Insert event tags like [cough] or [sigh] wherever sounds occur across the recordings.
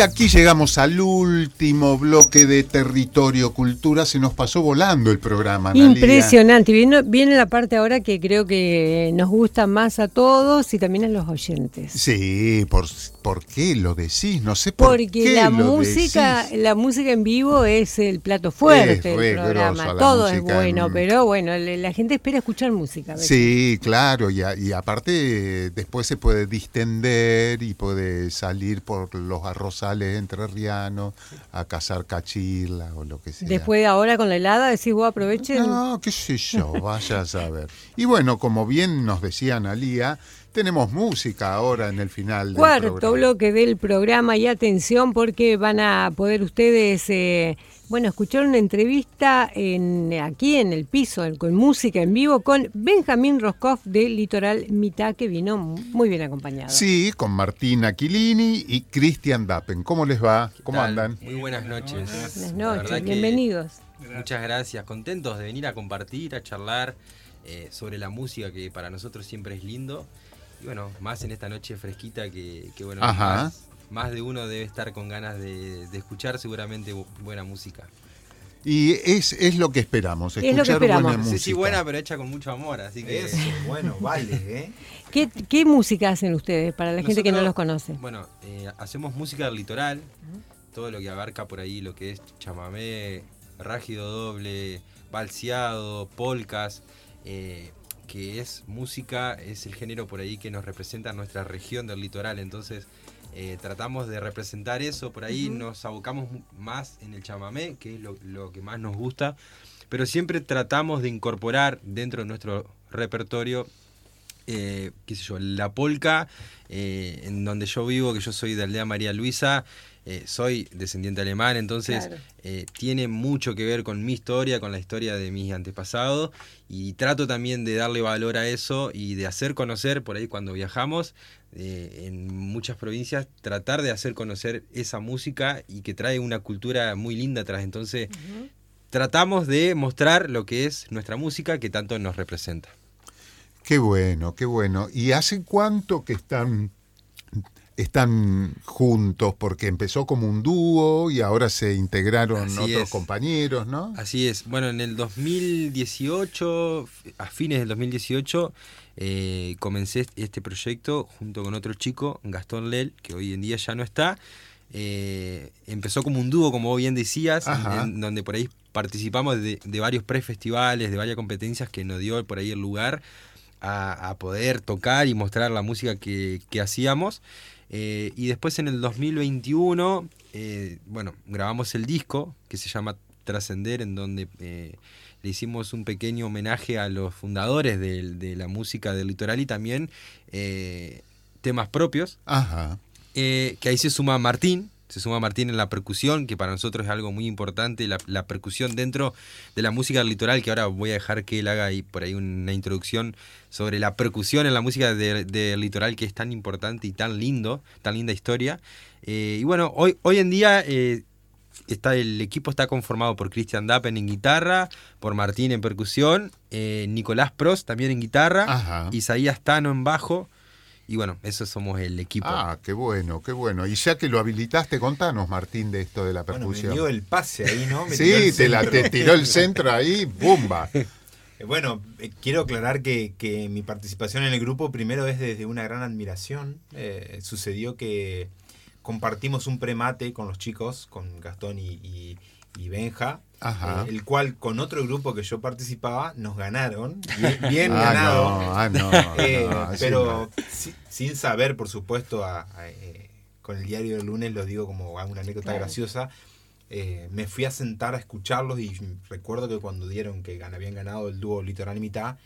Y aquí llegamos al último bloque de Territorio Cultura. Se nos pasó volando el programa. Analia. Impresionante. Viene, viene la parte ahora que creo que nos gusta más a todos y también a los oyentes. Sí, ¿por, ¿por qué lo decís? No sé por Porque qué la lo música, decís. la música en vivo es el plato fuerte del programa. la Todo es bueno, en- pero bueno, la gente espera escuchar música. Sí, claro, y, a- y aparte después se puede distender y puede salir por los arrozales entrerrianos a cazar cachila o lo que sea. Después de ahora con la helada decís vos aprovechen. No, qué sé yo, [laughs] vaya a saber. Y bueno, como bien nos decía Analía, tenemos música ahora en el final del Cuarto programa. bloque del programa y atención porque van a poder ustedes, eh, bueno, escuchar una entrevista en, aquí en el piso, en- con música en vivo, con Benjamín Roscoff de Litoral Mitad, que vino muy bien acompañado. Sí, con Martín Aquilini y Cristian Dappen. ¿Cómo les va? ¿Cómo tal? andan? Muy buenas noches. Buenas noches, bienvenidos. Muchas gracias, contentos de venir a compartir, a charlar eh, sobre la música que para nosotros siempre es lindo. Y bueno, más en esta noche fresquita que, que bueno, Ajá. más, más de uno debe estar con ganas de, de escuchar seguramente bu- buena música. Y es, es lo que esperamos, Es lo que escuchar esperamos. buena música. si buena, pero hecha con mucho amor, así que... Eso, bueno, vale, ¿eh? ¿Qué, qué música hacen ustedes para la gente que no los conoce? Bueno, eh, hacemos música del litoral, todo lo que abarca por ahí lo que es chamamé, rágido doble, balseado, polcas, eh, que es música, es el género por ahí que nos representa nuestra región del litoral. Entonces eh, tratamos de representar eso, por ahí nos abocamos más en el chamamé, que es lo, lo que más nos gusta, pero siempre tratamos de incorporar dentro de nuestro repertorio eh, qué sé yo, la polca, eh, en donde yo vivo, que yo soy de Aldea María Luisa, eh, soy descendiente alemán, entonces Claro. eh, tiene mucho que ver con mi historia, con la historia de mis antepasados, y trato también de darle valor a eso y de hacer conocer, por ahí cuando viajamos, eh, en muchas provincias, tratar de hacer conocer esa música y que trae una cultura muy linda atrás. Entonces, tratamos de mostrar lo que es nuestra música que tanto nos representa. Qué bueno, qué bueno. ¿Y hace cuánto que están, están juntos? Porque empezó como un dúo y ahora se integraron Así otros es. compañeros, ¿no? Así es. Bueno, en el 2018, a fines del 2018, eh, comencé este proyecto junto con otro chico, Gastón Lel, que hoy en día ya no está. Eh, empezó como un dúo, como bien decías, en donde por ahí participamos de, de varios prefestivales, de varias competencias que nos dio por ahí el lugar a, a poder tocar y mostrar la música que, que hacíamos. Eh, y después en el 2021, eh, bueno, grabamos el disco que se llama Trascender, en donde eh, le hicimos un pequeño homenaje a los fundadores del- de, la música del litoral y también eh, temas propios. Ajá. Que ahí se suma Martín, se suma Martín en la percusión, que para nosotros es algo muy importante, la, la percusión dentro de la música del litoral, que ahora voy a dejar que él haga ahí por ahí una introducción sobre la percusión en la música de- del litoral, que es tan importante y tan lindo, tan linda historia. Eh, y bueno, hoy, hoy en día eh, está, el equipo está conformado por Christian Dappen en guitarra, por Martín en percusión, eh, Nicolás Prost también en guitarra, Ajá. Isaías Tano en bajo. Y bueno, eso somos el equipo. Ah, qué bueno, qué bueno. Y ya que lo habilitaste, contanos, Martín, de esto de la Bueno, me percusión. dio el pase ahí, ¿no? Me sí, te, la, centro. te tiró el centro ahí, ¡bumba! [laughs] Eh, Bueno, eh, quiero aclarar que, que mi participación en el grupo primero es desde una gran admiración. Eh, sucedió que compartimos un premate con los chicos, con Gastón y, y- y Benja, Ajá. eh, el cual con otro grupo que yo participaba nos ganaron, [laughs] bien, bien ah, ganado. no, ah, no, [laughs] Eh, no, así pero si- sin saber, por supuesto, a- a, eh, con el diario del lunes lo digo como una anécdota Claro. graciosa. eh, me fui a sentar a escucharlos y recuerdo que cuando dieron que gan- habían ganado el dúo Litoral y Mitad,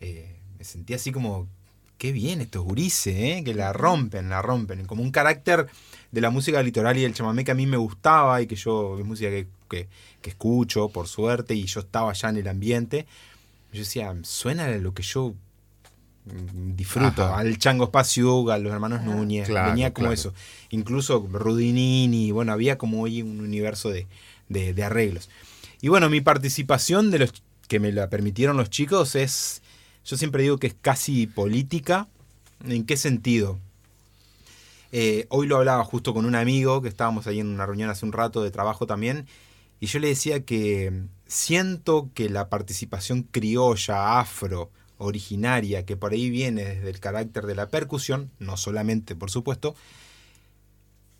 eh, me sentí así como, qué bien estos gurises, ¿eh? que la rompen, la rompen. Como un carácter de la música litoral y del chamamé que a mí me gustaba y que yo, es música que, que- que escucho, por suerte, y yo estaba ya en el ambiente. Yo decía, suena lo que yo disfruto, Ajá. al Chango Espacio, a los hermanos Núñez, Claro, venía como claro. eso. Incluso Rudinini, bueno, había como ahí un universo de, de- de arreglos. Y bueno, mi participación de los que me la permitieron los chicos es, yo siempre digo que es casi política. ¿En qué sentido? Eh, hoy lo hablaba justo con un amigo que estábamos ahí en una reunión hace un rato de trabajo también. Y yo le decía que siento que la participación criolla, afro, originaria, que por ahí viene desde el carácter de la percusión, no solamente por supuesto,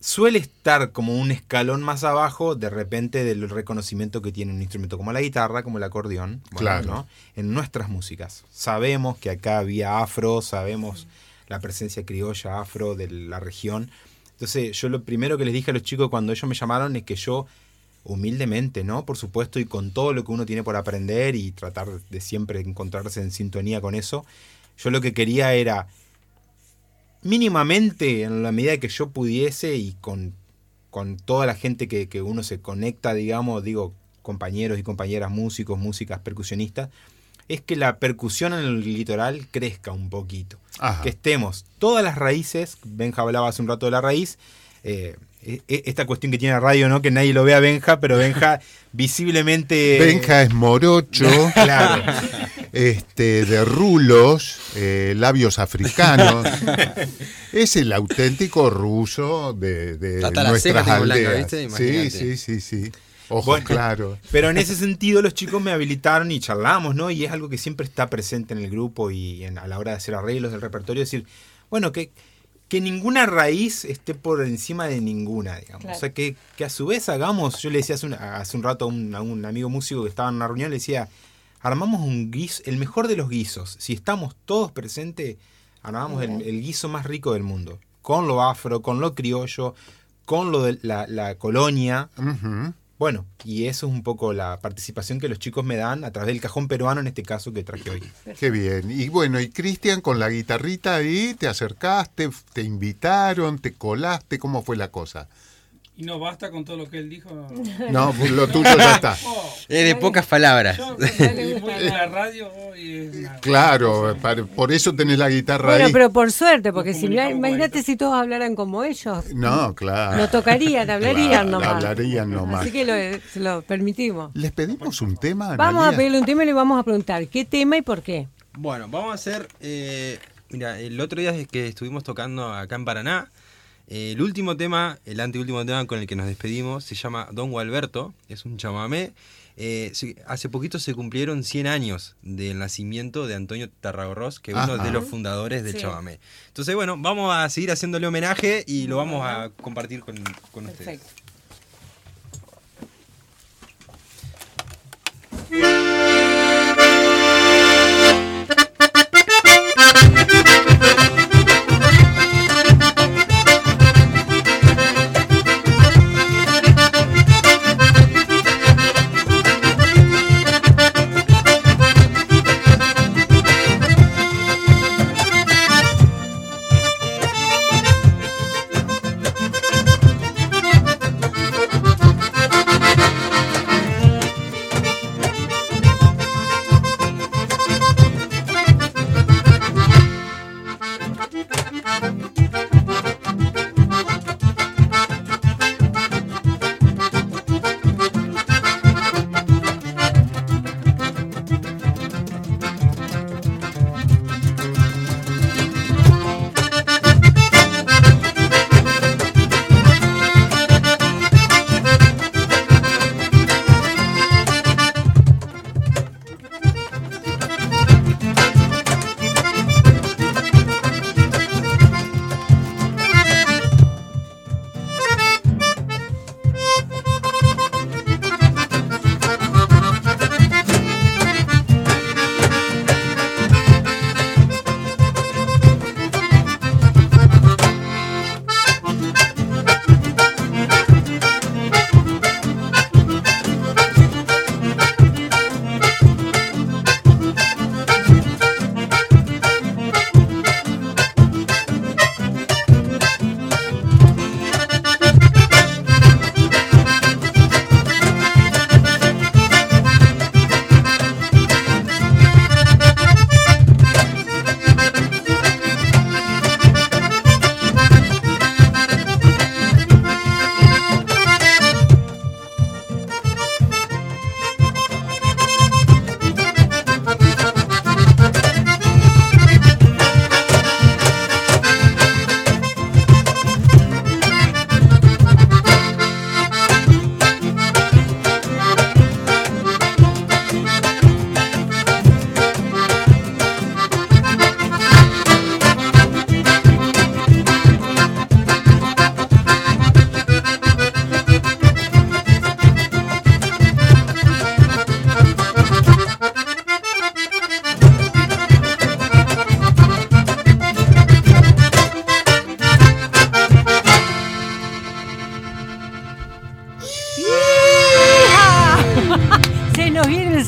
suele estar como un escalón más abajo de repente del reconocimiento que tiene un instrumento como la guitarra, como el acordeón, claro. en nuestras músicas. Sabemos que acá había afro, sabemos la presencia criolla afro de la región. Entonces yo lo primero que les dije a los chicos cuando ellos me llamaron es que yo humildemente, ¿no? Por supuesto, y con todo lo que uno tiene por aprender y tratar de siempre encontrarse en sintonía con eso, yo lo que quería era mínimamente, en la medida que yo pudiese y con, con toda la gente que, que uno se conecta, digamos, digo, compañeros y compañeras músicos, músicas, percusionistas, es que la percusión en el litoral crezca un poquito. Que estemos todas las raíces, Benja hablaba hace un rato de la raíz, eh, esta cuestión que tiene la radio, ¿no? Que nadie lo vea Benja, pero Benja [laughs] visiblemente. Benja es morocho, [laughs] claro. Este, de rulos, eh, labios africanos. [laughs] es el auténtico ruso de, de nuestras aldeas. sí, sí, sí, sí. Ojo, claro. Pero en ese sentido los chicos me habilitaron y charlamos, ¿no? Y es algo que siempre está presente en el grupo y a la hora de hacer arreglos del repertorio, decir, bueno, que que ninguna raíz esté por encima de ninguna, digamos. O sea, que, a su vez hagamos, yo le decía hace un, hace un rato a un, amigo músico que estaba en una reunión, le decía, armamos un guiso, el mejor de los guisos. Si estamos todos presentes, armamos el, guiso más rico del mundo. Con lo afro, con lo criollo, con lo de la, colonia. Bueno, y eso es un poco la participación que los chicos me dan a través del cajón peruano, en este caso que traje hoy. Qué bien. Y bueno, y Cristian con la guitarrita ahí, te acercaste, te invitaron, te colaste, ¿cómo fue la cosa? Y no basta con todo lo que él dijo. [laughs] No, pues lo tuyo ya está. [laughs] Oh, es de pocas palabras. [laughs] la radio Claro, por eso tenés la guitarra bueno, pero por suerte, porque si imagínate si todos hablaran como ellos. No, claro. No tocarían, hablarían nomás. Hablarían nomás. Así que lo, se lo permitimos. ¿Les pedimos un tema? Vamos a pedirle un tema y le vamos a preguntar qué tema y por qué. Bueno, vamos a hacer... Eh, mira, el otro día es que estuvimos tocando acá en Paraná, el último tema, el anteúltimo tema con el que nos despedimos, se llama Don Gualberto, es un chamamé. Eh, hace poquito se cumplieron 100 años del nacimiento de Antonio Tarragorros, que es uno de los fundadores del chamamé. Entonces, bueno, vamos a seguir haciéndole homenaje y lo vamos a compartir con, con ustedes.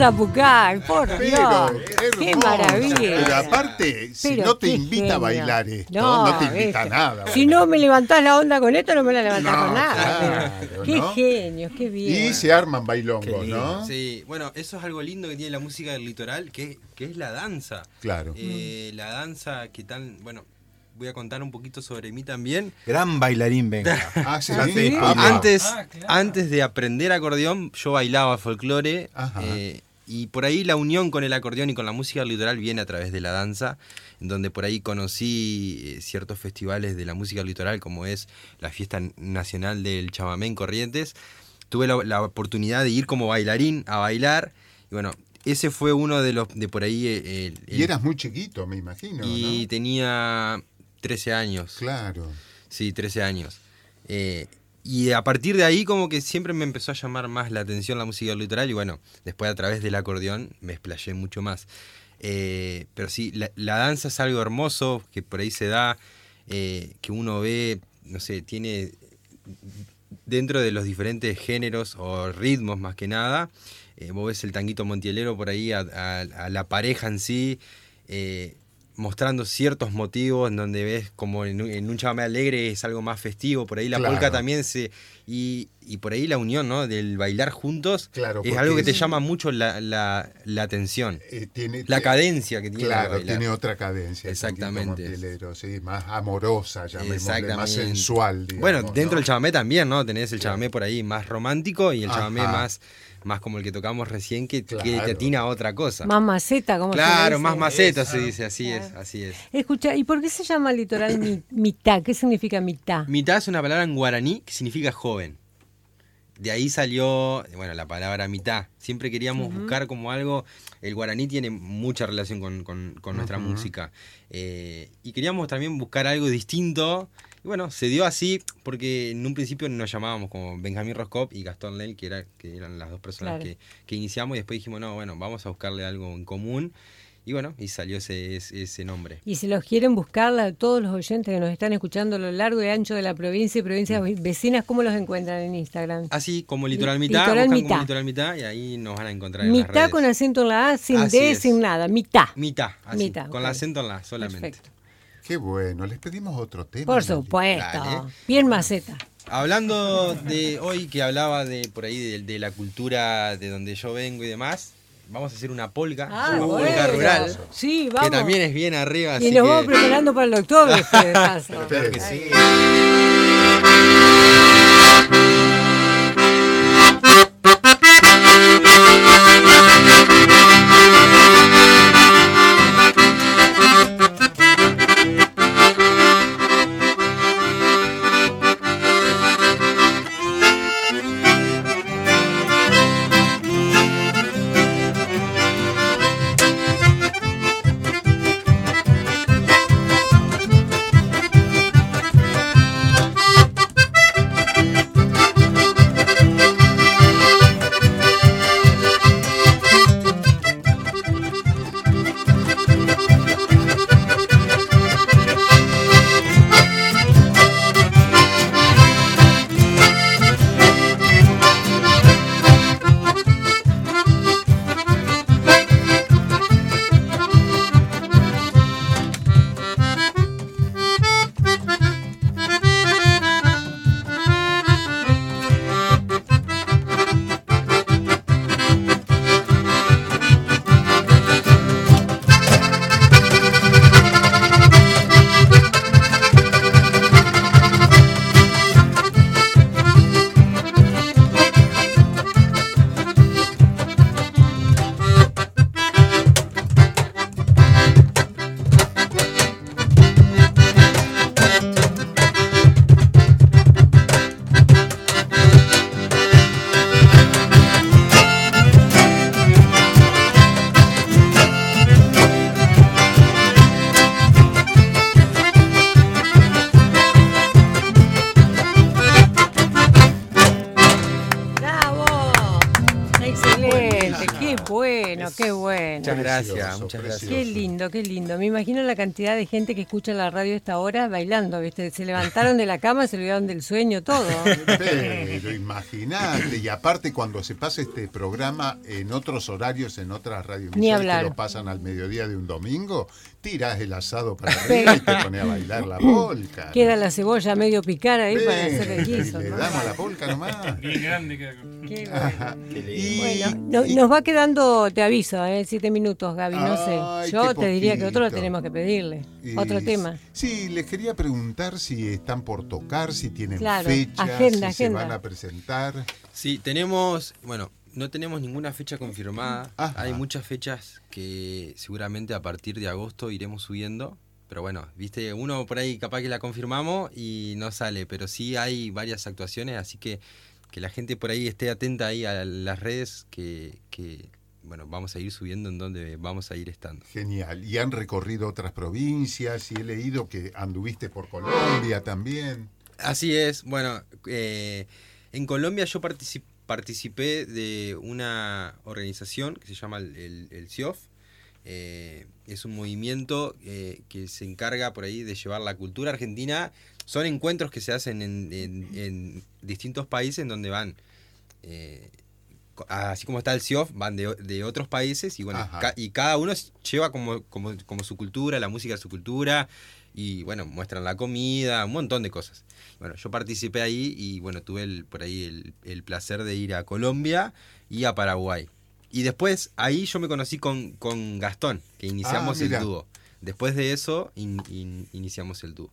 Zapucay, por Pero, Dios. Qué maravilla. Pero aparte, si Pero no te invita a bailar esto, no, te invita a nada. Si no me levantás la onda con esto, no me la levantás No, con nada. claro, qué ¿no? genio, qué bien. Y se arman bailongos, ¿no? Sí, bueno, eso es algo lindo que tiene la música del litoral, que, que es la danza. Claro. Eh, la danza que tan, bueno, voy a contar un poquito sobre mí también. Gran bailarín, venga. [laughs] Ah, sí. Ah, sí. Antes, Ah, claro. antes de aprender acordeón, yo bailaba folclore Ajá. eh, y por ahí la unión con el acordeón y con la música litoral viene a través de la danza, en donde por ahí conocí eh, ciertos festivales de la música litoral, como es la fiesta nacional del chamamé en Corrientes. Tuve la, la oportunidad de ir como bailarín a bailar y bueno, ese fue uno de los de por ahí eh, el- Y eras muy chiquito, me imagino, y ¿no? tenía 13 años. Claro. Sí, 13 años. Eh, y a partir de ahí como que siempre me empezó a llamar más la atención la música del litoral y bueno, después a través del acordeón me explayé mucho más. Eh, pero sí, la, danza es algo hermoso que por ahí se da, eh, que uno ve, no sé, tiene dentro de los diferentes géneros o ritmos más que nada. eh, vos ves el tanguito montielero por ahí a, la pareja en sí, mostrando ciertos motivos en donde ves como en un, en un chamamé alegre es algo más festivo, por ahí la Claro. polka también se... Y, y por ahí la unión, ¿no? Del bailar juntos Claro, es algo que te es- llama mucho la, la- la atención. Eh, tiene, La cadencia que tiene la Claro, tiene otra cadencia. Exactamente. sí, más amorosa, llamémosle, más sensual. Digamos, bueno, dentro ¿no? del chamamé también, ¿no? Tenés el chamamé por ahí más romántico y el chamamé más, más como el que tocamos recién que, que te atina a otra cosa. Más maceta, como claro, se dice. más maceta se dice, así Claro. es, así es. Escucha, ¿y por qué se llama litoral mi- mitad? ¿Qué significa mitad? Mitad es una palabra en guaraní que significa joven. De ahí salió, bueno, la palabra mitad. Siempre queríamos buscar como algo. El guaraní tiene mucha relación con, con- con nuestra música. Eh, y queríamos también buscar algo distinto. Y bueno, se dio así porque en un principio nos llamábamos como Benjamín Roscop y Gastón Lel, que, era, que eran las dos personas Claro. que, que iniciamos. Y después dijimos, no, bueno, vamos a buscarle algo en común. Y bueno, y salió ese, ese, ese nombre. Y si los quieren buscar, todos los oyentes que nos están escuchando a lo largo y ancho de la provincia y provincias vecinas, ¿cómo los encuentran en Instagram? Así como Litoral Mitad, Litoral buscan Mitad. como Litoral Mitad y ahí nos van a encontrar en las Mitad redes. con acento en la A, sin Así D, es. sin nada. Mitad. Mitad, así, Mitad, con el acento en la solamente. Perfecto. Qué bueno, les pedimos otro tema. Por supuesto. Bien maceta. Hablando de hoy que hablaba de por ahí de, de la cultura de donde yo vengo y demás, vamos a hacer una polka, Ah, una bueno. polka rural, Sí, vamos. que también es bien arriba, y así nos vamos preparando para el octubre. [laughs] Claro que sí. Muchas gracias, Precioso, muchas gracias. Qué lindo, qué lindo. Me imagino la cantidad de gente que escucha la radio a esta hora bailando, ¿viste? Se levantaron de la cama, se olvidaron del sueño, todo. Pero imagínate, y aparte cuando se pasa este programa en otros horarios, en otras radios Ni hablar. que lo pasan al mediodía de un domingo, tiras el asado para [laughs] arriba y te pones a bailar la polca. Queda la cebolla medio picada ahí para hacer el guiso. Le ¿no? damos la polca nomás. [laughs] Bien grande que Qué [laughs] bueno. Qué lindo. Y- Bueno, no- y- nos va quedando, te aviso, ¿eh? siete minutos, Gaby, no Ay, sé. Yo te diría que otro lo tenemos que pedirle. y- Otro tema. Sí, les quería preguntar si están por tocar, si tienen Claro, fechas, agenda, si se van a presentar. Sí, tenemos, bueno, no tenemos ninguna fecha confirmada. Ajá. Hay muchas fechas que seguramente a partir de agosto iremos subiendo. Pero bueno, viste, uno por ahí capaz que la confirmamos y no sale. Pero sí hay varias actuaciones, así que que la gente por ahí esté atenta ahí a las redes que, que bueno, vamos a ir subiendo en donde vamos a ir estando. Genial. Y han recorrido otras provincias y he leído que anduviste por Colombia también. Así es, bueno, eh, en Colombia yo partici- participé de una organización que se llama el, el- el CIOF. Eh, es un movimiento eh, que se encarga por ahí de llevar la cultura argentina. Son encuentros que se hacen en, en- en distintos países en donde van, eh, así como está el CIOF, van de, de otros países y bueno, ca- y cada uno lleva como, como, como su cultura, la música de su cultura y bueno, muestran la comida, un montón de cosas. Bueno, yo participé ahí y bueno, tuve el, por ahí el, el placer de ir a Colombia y a Paraguay. Y después ahí yo me conocí con, con Gastón, que iniciamos Ah, el dúo. Después de eso in- in- iniciamos el dúo.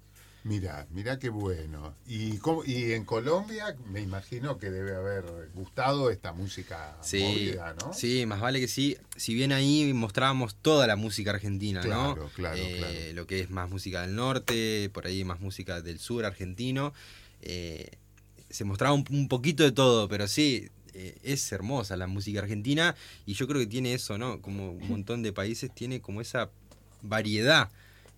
Mira, mira qué bueno. Y, cómo- y en Colombia me imagino que debe haber gustado esta música Sí, movida, ¿no? sí, más vale que sí. Si bien ahí mostrábamos toda la música argentina, ¿no? Claro, claro, Eh, claro. Lo que es más música del norte, por ahí más música del sur argentino. Eh, se mostraba un, un poquito de todo, pero sí, eh, es hermosa la música argentina y yo creo que tiene eso, ¿no? Como un montón de países tiene como esa variedad.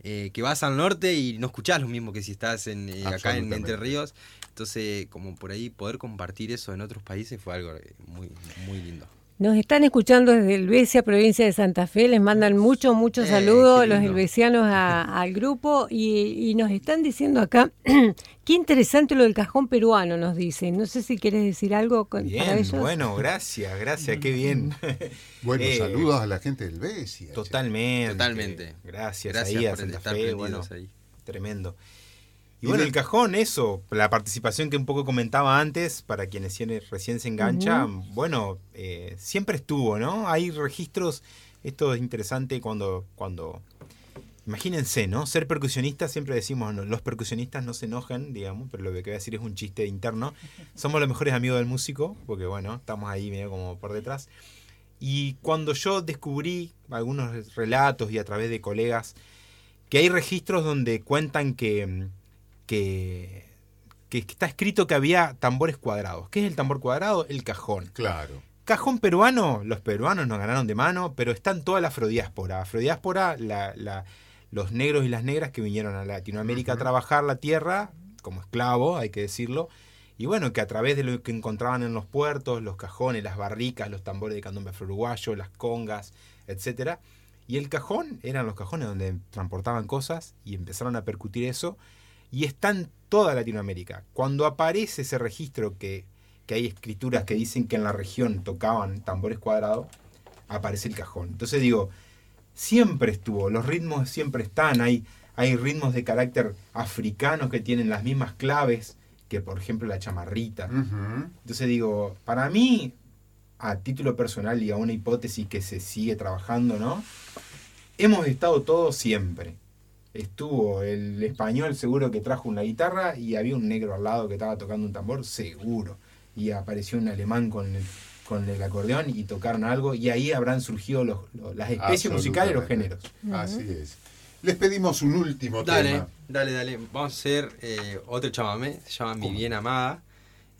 Eh, que vas al norte y no escuchás lo mismo que si estás en, eh, acá en. Entre Ríos. Entonces, como por ahí poder compartir eso en otros países fue algo eh, muy, muy lindo. Nos están escuchando desde Helvecia, provincia de Santa Fe. Les mandan muchos, muchos Eh, saludos los helvecianos a- [laughs] al grupo y, y nos están diciendo acá, [clears throat] qué interesante lo del cajón peruano, nos dicen. No sé si quieres decir algo con, para Bien, ellos. bueno, gracias, gracias, qué bien. [laughs] [laughs] Bueno, Eh, saludos a la gente del Besia. Totalmente. Totalmente. Gracias, Gracias ahí a por Santa estar Fe, bueno, ahí. tremendo. Y, Y bueno, el cajón, eso, la participación que un poco comentaba antes, para quienes recién se enganchan, bueno, eh, siempre estuvo, ¿no? Hay registros, esto es interesante cuando, cuando, imagínense, ¿no? Ser percusionista, siempre decimos, no, los percusionistas no se enojan, digamos, pero lo que voy a decir es un chiste interno. [laughs] Somos los mejores amigos del músico, porque bueno, estamos ahí medio como por detrás. Y cuando yo descubrí algunos relatos y a través de colegas, que hay registros donde cuentan que, mm, que, que está escrito que había tambores cuadrados. ¿Qué es el tambor cuadrado? El cajón. Claro. Cajón peruano, los peruanos nos ganaron de mano, pero está en toda la afrodiáspora. Afrodiáspora, la, la- los negros y las negras que vinieron a Latinoamérica a trabajar la tierra, como esclavos, hay que decirlo. Y bueno, que a través de lo que encontraban en los puertos, los cajones, las barricas, los tambores de candombe afro-uruguayo, las congas, etcétera. Y el cajón eran los cajones donde transportaban cosas y empezaron a percutir eso. Y está en toda Latinoamérica. Cuando aparece ese registro que, que hay escrituras que dicen que en la región tocaban tambores cuadrados, aparece el cajón. Entonces digo, siempre estuvo, los ritmos siempre están, hay, hay ritmos de carácter africanos que tienen las mismas claves que por ejemplo la chamarrita. Entonces digo, para mí, a título personal y a una hipótesis que se sigue trabajando, ¿no? Hemos estado todos siempre. Estuvo el español seguro que trajo una guitarra y había un negro al lado que estaba tocando un tambor, seguro. Y apareció un alemán con el, con el acordeón y tocaron algo y ahí habrán surgido los- los- las especies musicales y los géneros. Así es. Les pedimos un último Dale, tema. dale, dale. Vamos a hacer eh, otro chamamé. Se llama Mi Bien Amada.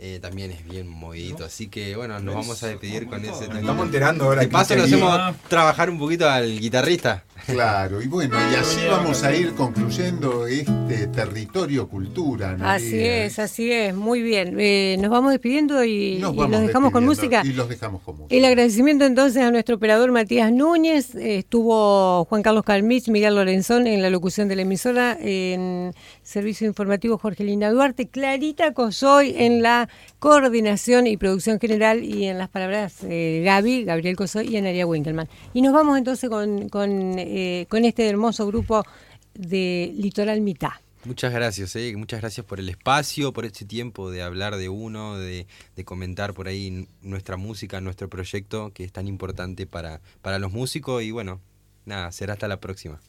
Eh, también es bien movidito. Así que bueno, nos vamos a despedir con ese Nos tema. estamos enterando ahora. De paso quería- hacemos trabajar un poquito al guitarrista. Claro, y bueno, y así vamos a ir concluyendo este territorio cultura. Así es, así es, muy bien. Eh, nos vamos despidiendo y, los dejamos con música. Y los dejamos con música. El agradecimiento entonces a nuestro operador Matías Núñez, estuvo Juan Carlos Calmich, Miguel Lorenzón en la locución de la emisora, en servicio informativo Jorge Linda Duarte, Clarita Cosoy en la coordinación y producción general y en las palabras eh, Gaby, Gabriel Cosoy y Anaria Winkelman. Y nos vamos entonces con, con, eh, con este hermoso grupo de Litoral Mitad. Muchas gracias, eh. muchas gracias por el espacio, por este tiempo de hablar de uno, de, de, comentar por ahí nuestra música, nuestro proyecto, que es tan importante para, para los músicos. Y bueno, nada, será hasta la próxima.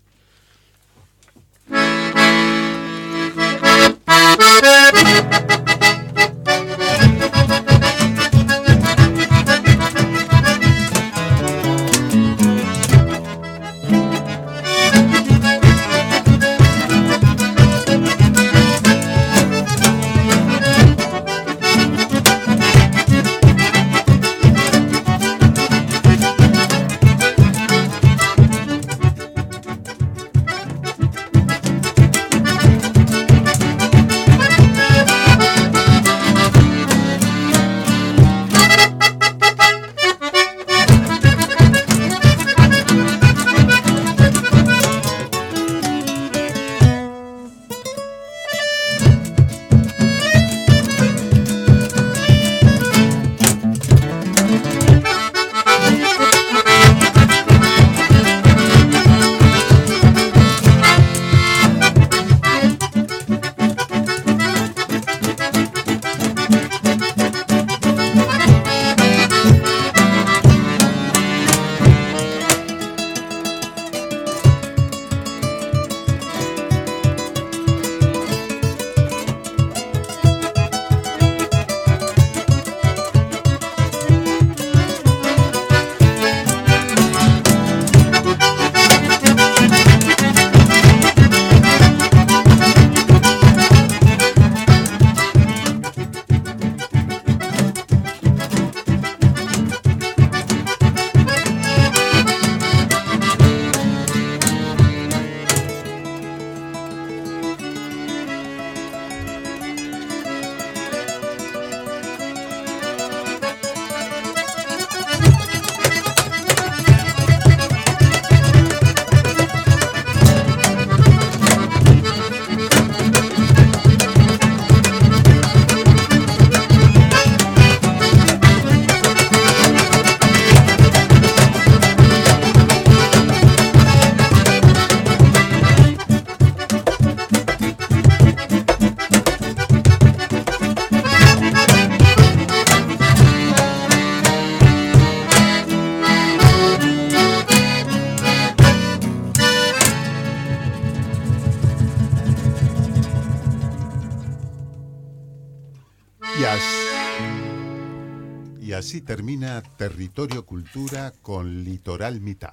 Así termina Territorio Cultura con Litoral Mitad.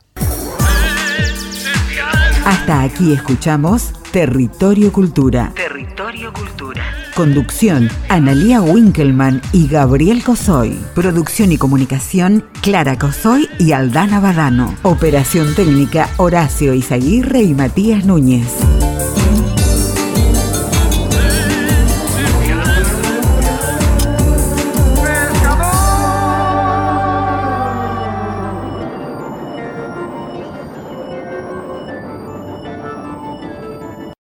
Hasta aquí escuchamos Territorio Cultura. Territorio Cultura. Conducción, Analía Winkelman y Gabriel Cosoy. Producción y comunicación, Clara Cosoy y Aldana Badano. Operación técnica, Horacio Izaguirre y Matías Núñez.